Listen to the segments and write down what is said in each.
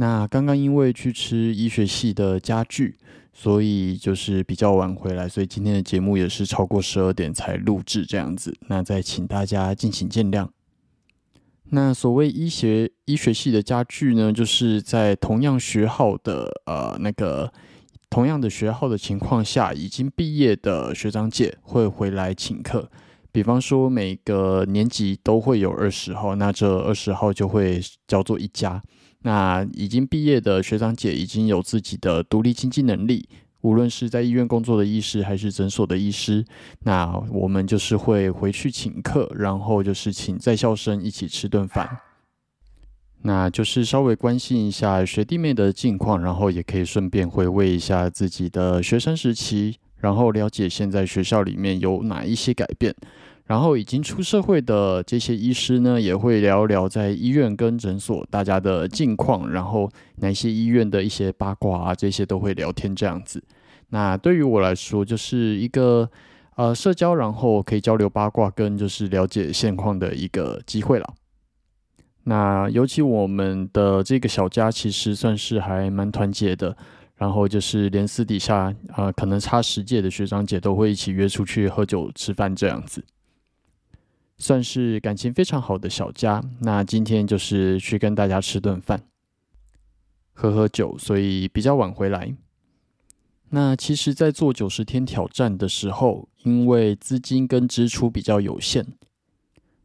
那刚刚因为去吃医学系的家具，所以就是比较晚回来，所以今天的节目也是超过十二点才录制这样子。那再请大家敬请见谅。那所谓医学医学系的家具呢，就是在同样学号的呃那个同样的学号的情况下，已经毕业的学长姐会回来请客。比方说每个年级都会有二十号，那这二十号就会叫做一家。那已经毕业的学长姐已经有自己的独立经济能力，无论是在医院工作的医师还是诊所的医师，那我们就是会回去请客，然后就是请在校生一起吃顿饭，那就是稍微关心一下学弟妹的近况，然后也可以顺便回味一下自己的学生时期，然后了解现在学校里面有哪一些改变。然后已经出社会的这些医师呢，也会聊聊在医院跟诊所大家的近况，然后哪些医院的一些八卦啊，这些都会聊天这样子。那对于我来说，就是一个呃社交，然后可以交流八卦跟就是了解现况的一个机会了。那尤其我们的这个小家其实算是还蛮团结的，然后就是连私底下啊可能差十届的学长姐都会一起约出去喝酒吃饭这样子。算是感情非常好的小家，那今天就是去跟大家吃顿饭，喝喝酒，所以比较晚回来。那其实，在做九十天挑战的时候，因为资金跟支出比较有限，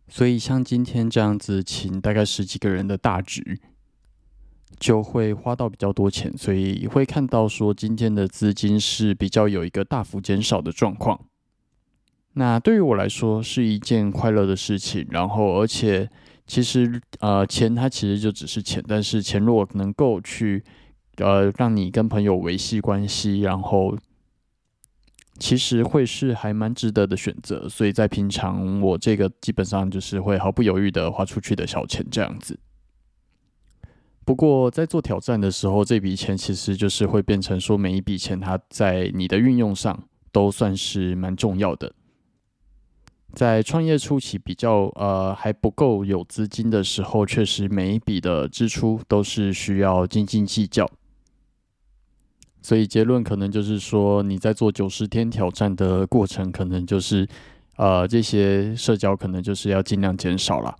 所以像今天这样子请大概十几个人的大局，就会花到比较多钱，所以会看到说今天的资金是比较有一个大幅减少的状况。那对于我来说是一件快乐的事情，然后而且其实呃钱它其实就只是钱，但是钱如果能够去呃让你跟朋友维系关系，然后其实会是还蛮值得的选择。所以在平常我这个基本上就是会毫不犹豫的花出去的小钱这样子。不过在做挑战的时候，这笔钱其实就是会变成说每一笔钱它在你的运用上都算是蛮重要的。在创业初期比较呃还不够有资金的时候，确实每一笔的支出都是需要斤斤计较。所以结论可能就是说，你在做九十天挑战的过程，可能就是呃这些社交可能就是要尽量减少了，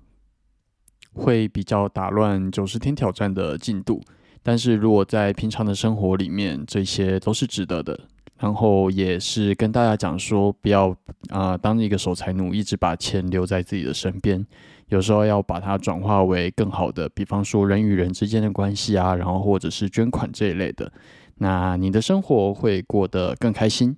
会比较打乱九十天挑战的进度。但是如果在平常的生活里面，这些都是值得的。然后也是跟大家讲说，不要啊当一个守财奴，一直把钱留在自己的身边。有时候要把它转化为更好的，比方说人与人之间的关系啊，然后或者是捐款这一类的。那你的生活会过得更开心。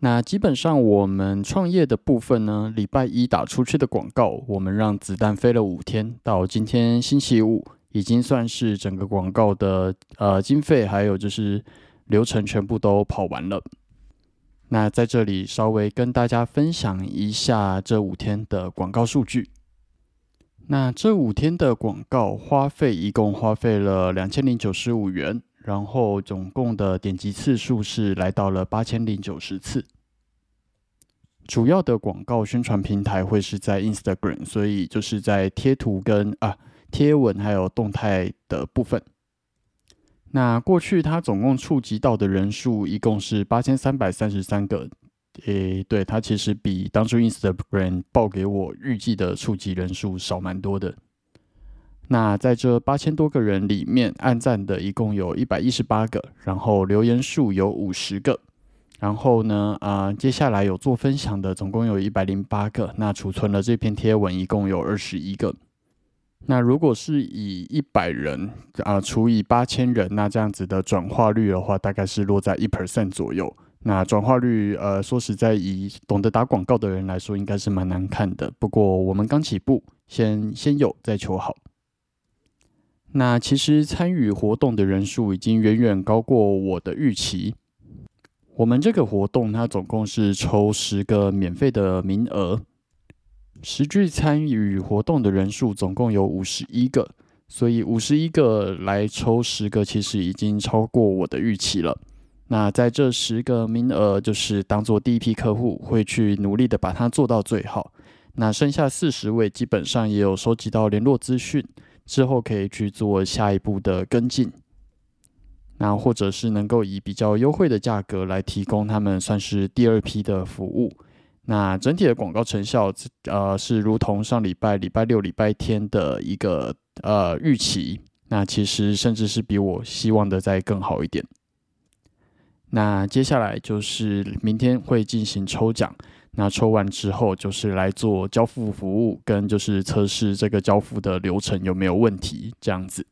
那基本上我们创业的部分呢，礼拜一打出去的广告，我们让子弹飞了五天，到今天星期五，已经算是整个广告的呃经费，还有就是。流程全部都跑完了，那在这里稍微跟大家分享一下这五天的广告数据。那这五天的广告花费一共花费了两千零九十五元，然后总共的点击次数是来到了八千零九十次。主要的广告宣传平台会是在 Instagram，所以就是在贴图跟啊贴文还有动态的部分。那过去它总共触及到的人数一共是八千三百三十三个，诶，对，它其实比当初 Instagram 报给我预计的触及人数少蛮多的。那在这八千多个人里面，按赞的一共有一百一十八个，然后留言数有五十个，然后呢，啊，接下来有做分享的总共有一百零八个，那储存了这篇贴文一共有二十一个。那如果是以一百人啊除以八千人，那这样子的转化率的话，大概是落在一 percent 左右。那转化率，呃，说实在，以懂得打广告的人来说，应该是蛮难看的。不过我们刚起步，先先有再求好。那其实参与活动的人数已经远远高过我的预期。我们这个活动它总共是抽十个免费的名额。实际参与活动的人数总共有五十一个，所以五十一个来抽十个，其实已经超过我的预期了。那在这十个名额，就是当做第一批客户，会去努力的把它做到最好。那剩下四十位，基本上也有收集到联络资讯，之后可以去做下一步的跟进。那或者是能够以比较优惠的价格来提供他们算是第二批的服务。那整体的广告成效，呃，是如同上礼拜礼拜六、礼拜天的一个呃预期。那其实甚至是比我希望的再更好一点。那接下来就是明天会进行抽奖，那抽完之后就是来做交付服务，跟就是测试这个交付的流程有没有问题这样子。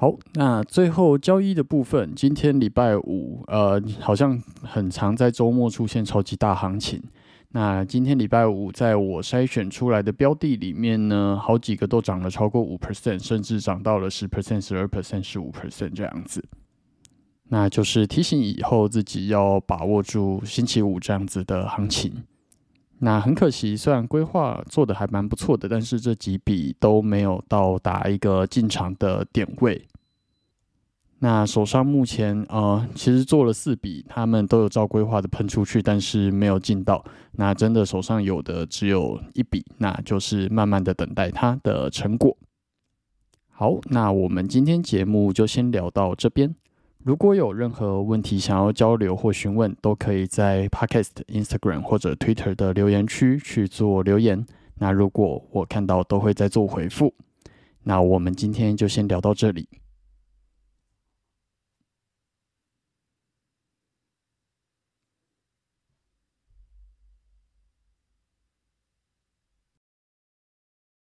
好，那最后交易的部分，今天礼拜五，呃，好像很常在周末出现超级大行情。那今天礼拜五，在我筛选出来的标的里面呢，好几个都涨了超过五 percent，甚至涨到了十 percent、十二 percent、十五 percent 这样子。那就是提醒以后自己要把握住星期五这样子的行情。那很可惜，虽然规划做的还蛮不错的，但是这几笔都没有到达一个进场的点位。那手上目前呃，其实做了四笔，他们都有照规划的喷出去，但是没有进到。那真的手上有的只有一笔，那就是慢慢的等待它的成果。好，那我们今天节目就先聊到这边。如果有任何问题想要交流或询问，都可以在 Podcast、Instagram 或者 Twitter 的留言区去做留言。那如果我看到，都会再做回复。那我们今天就先聊到这里。